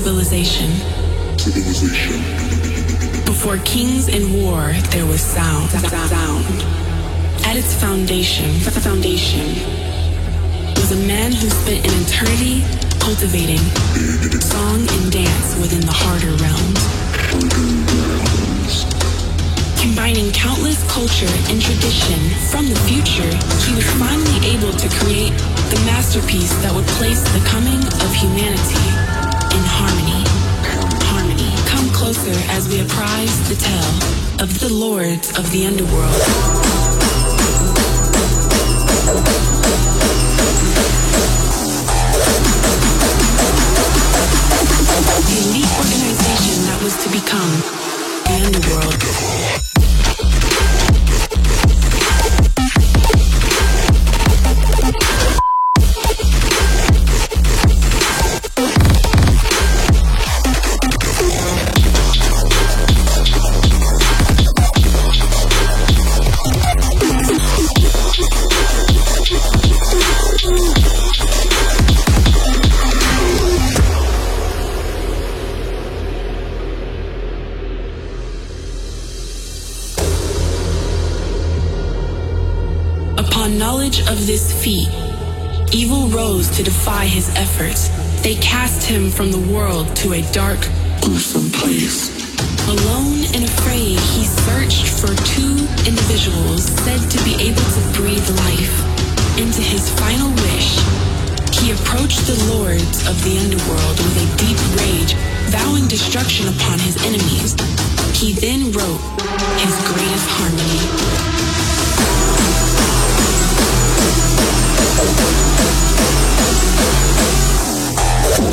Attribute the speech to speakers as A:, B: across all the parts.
A: civilization.
B: Civilization.
A: Before kings and war, there was sound. Sound. At its foundation, foundation was a man who spent an eternity cultivating song and dance within the harder realms. Combining countless culture and tradition from the future, he was finally able to create the masterpiece that would place the coming of humanity in harmony. Harmony. Come closer as we apprise the tale of the lords of the underworld. The elite organization that was to become the underworld. Defy his efforts. They cast him from the world to a dark, gruesome place. Alone and afraid, he searched for two individuals said to be able to breathe life into his final wish. He approached the lords of the underworld with a deep rage, vowing destruction upon his enemies. He then wrote his greatest harmony. The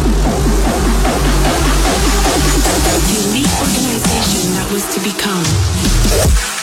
A: elite organization that was to become.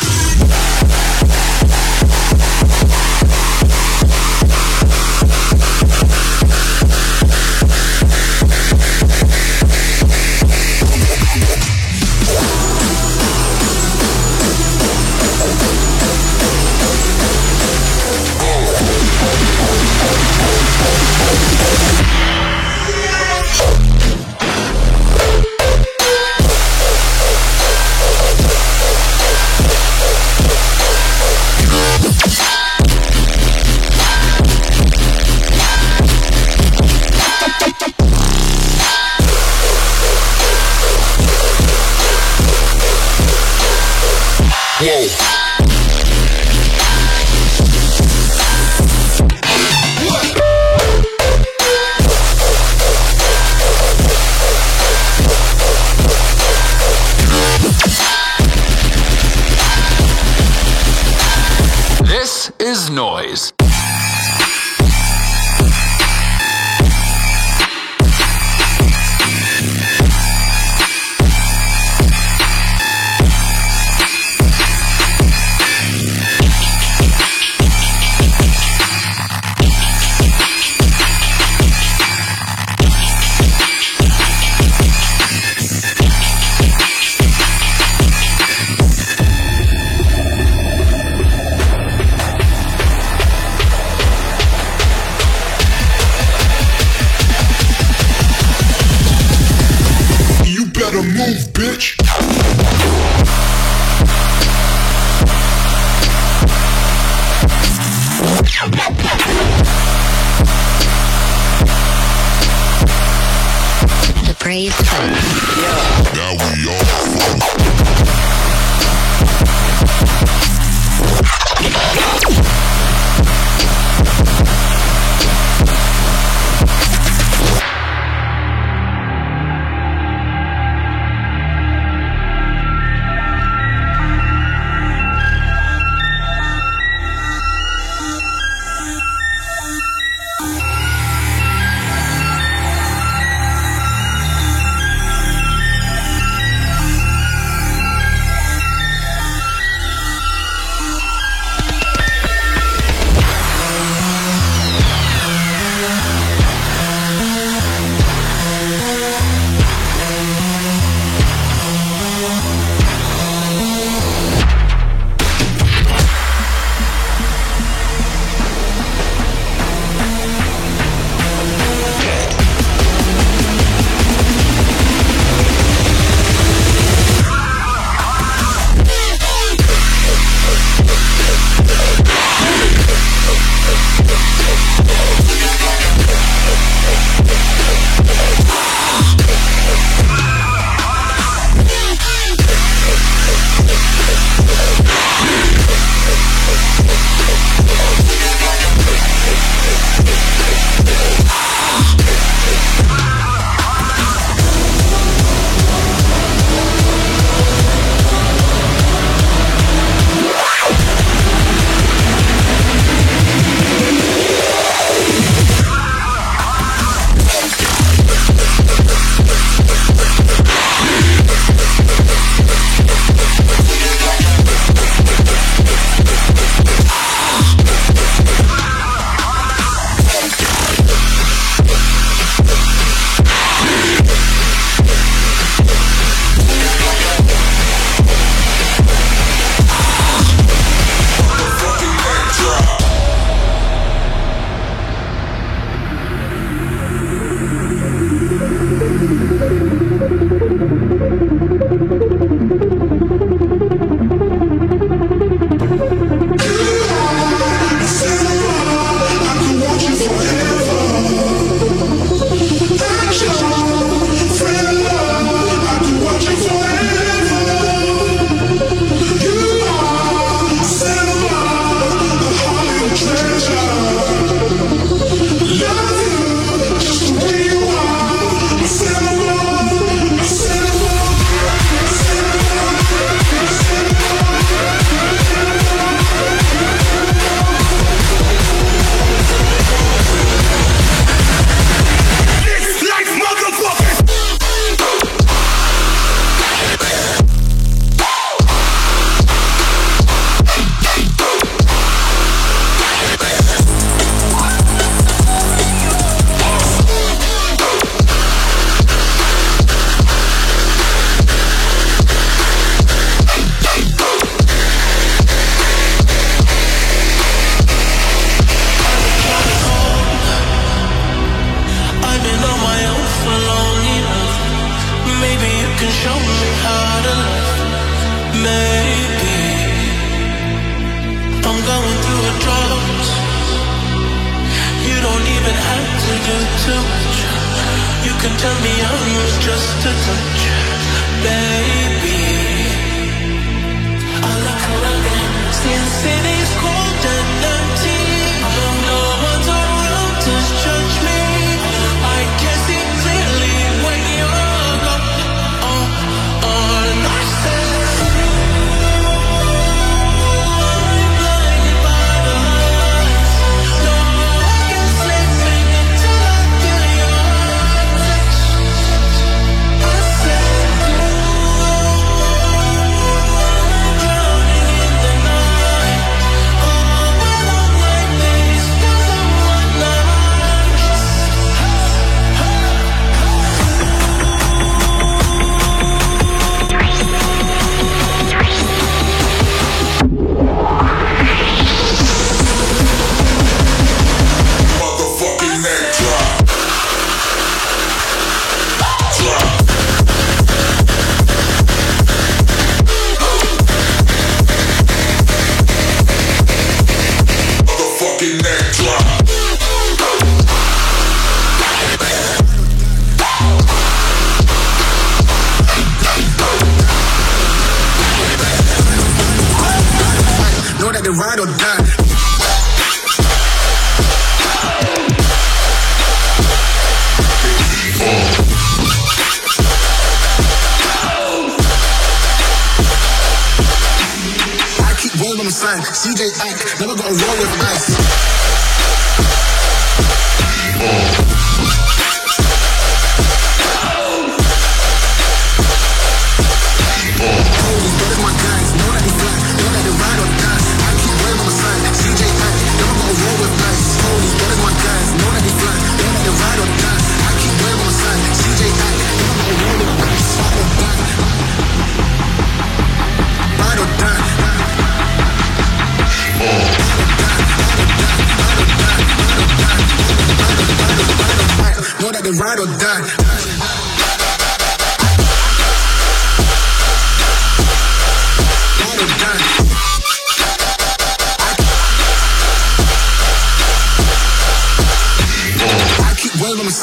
C: Ride or die.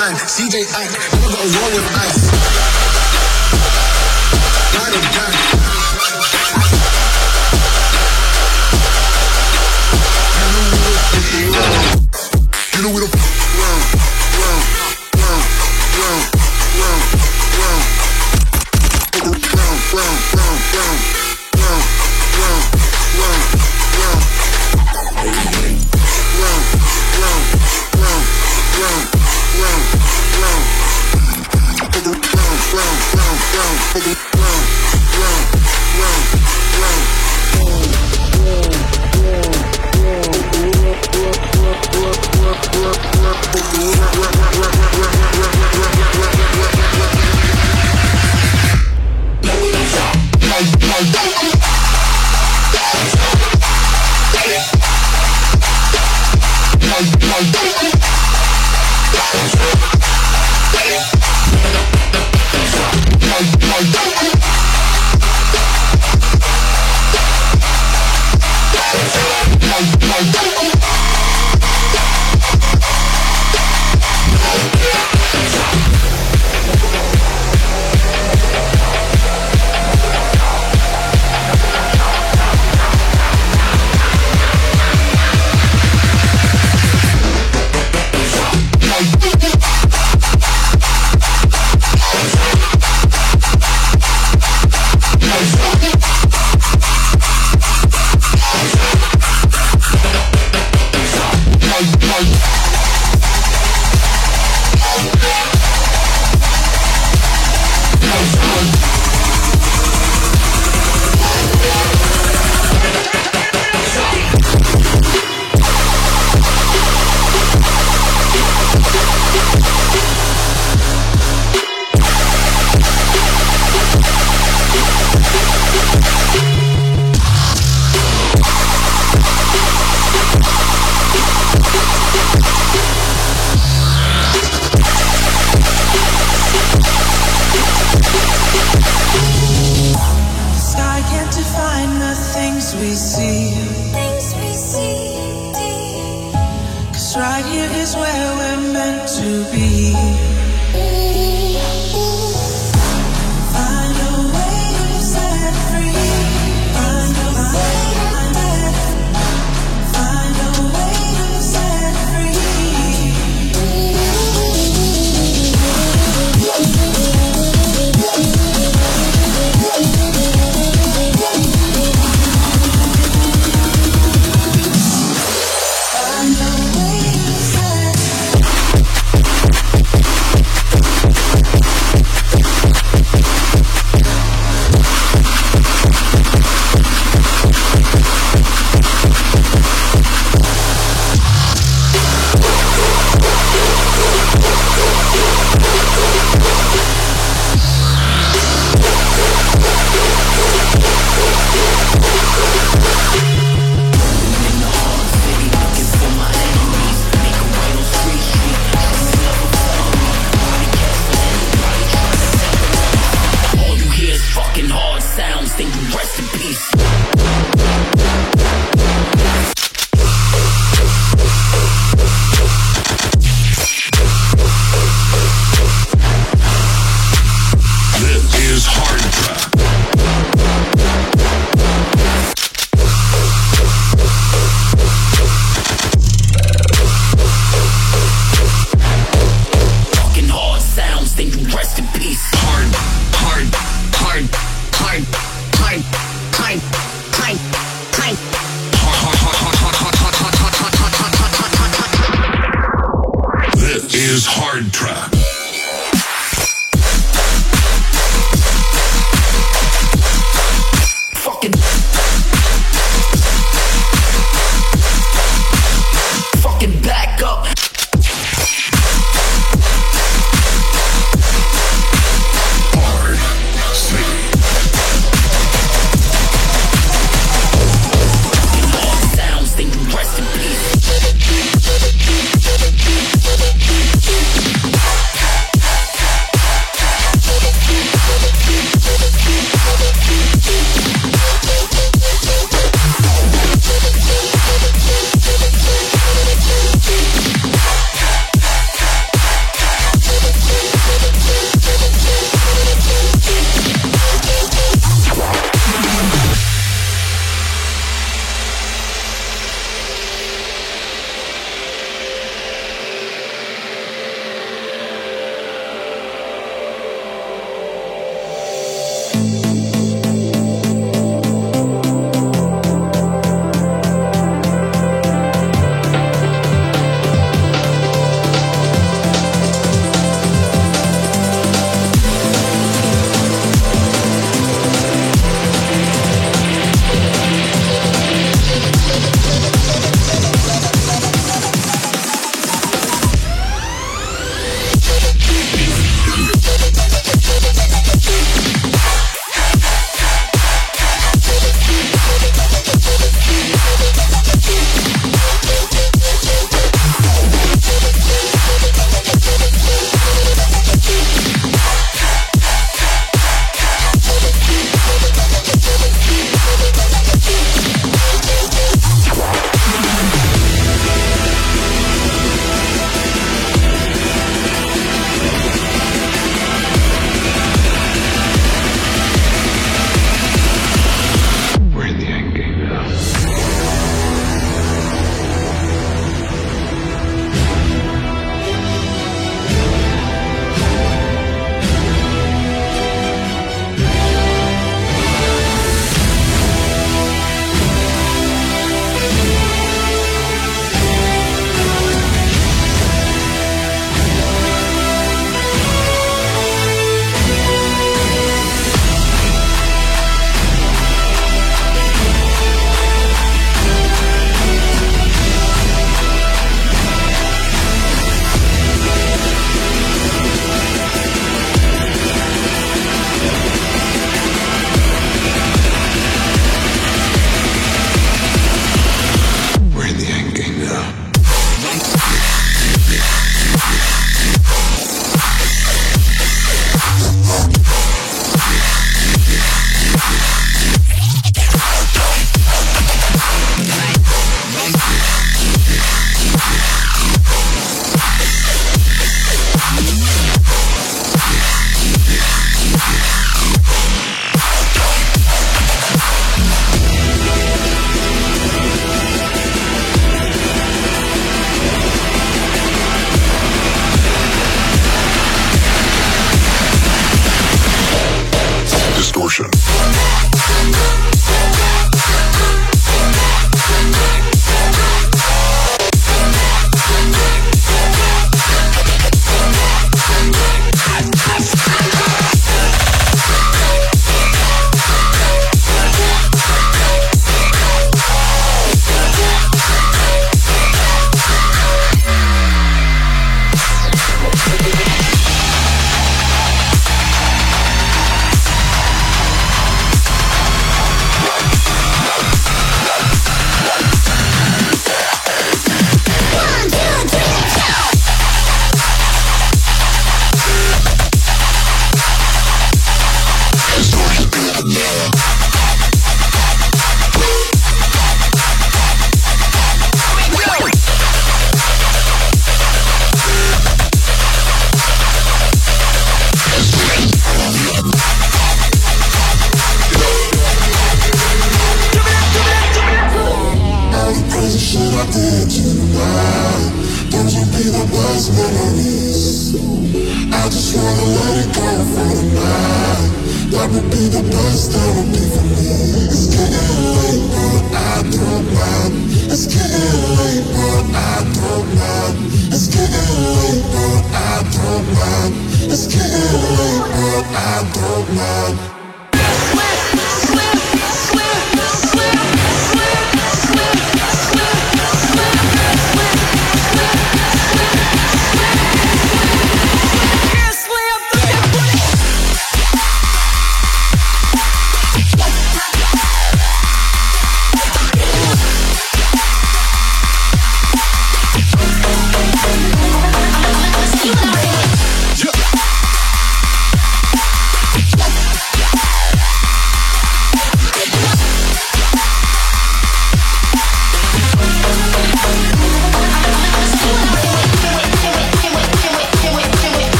C: On CJ Ack,
D: Don't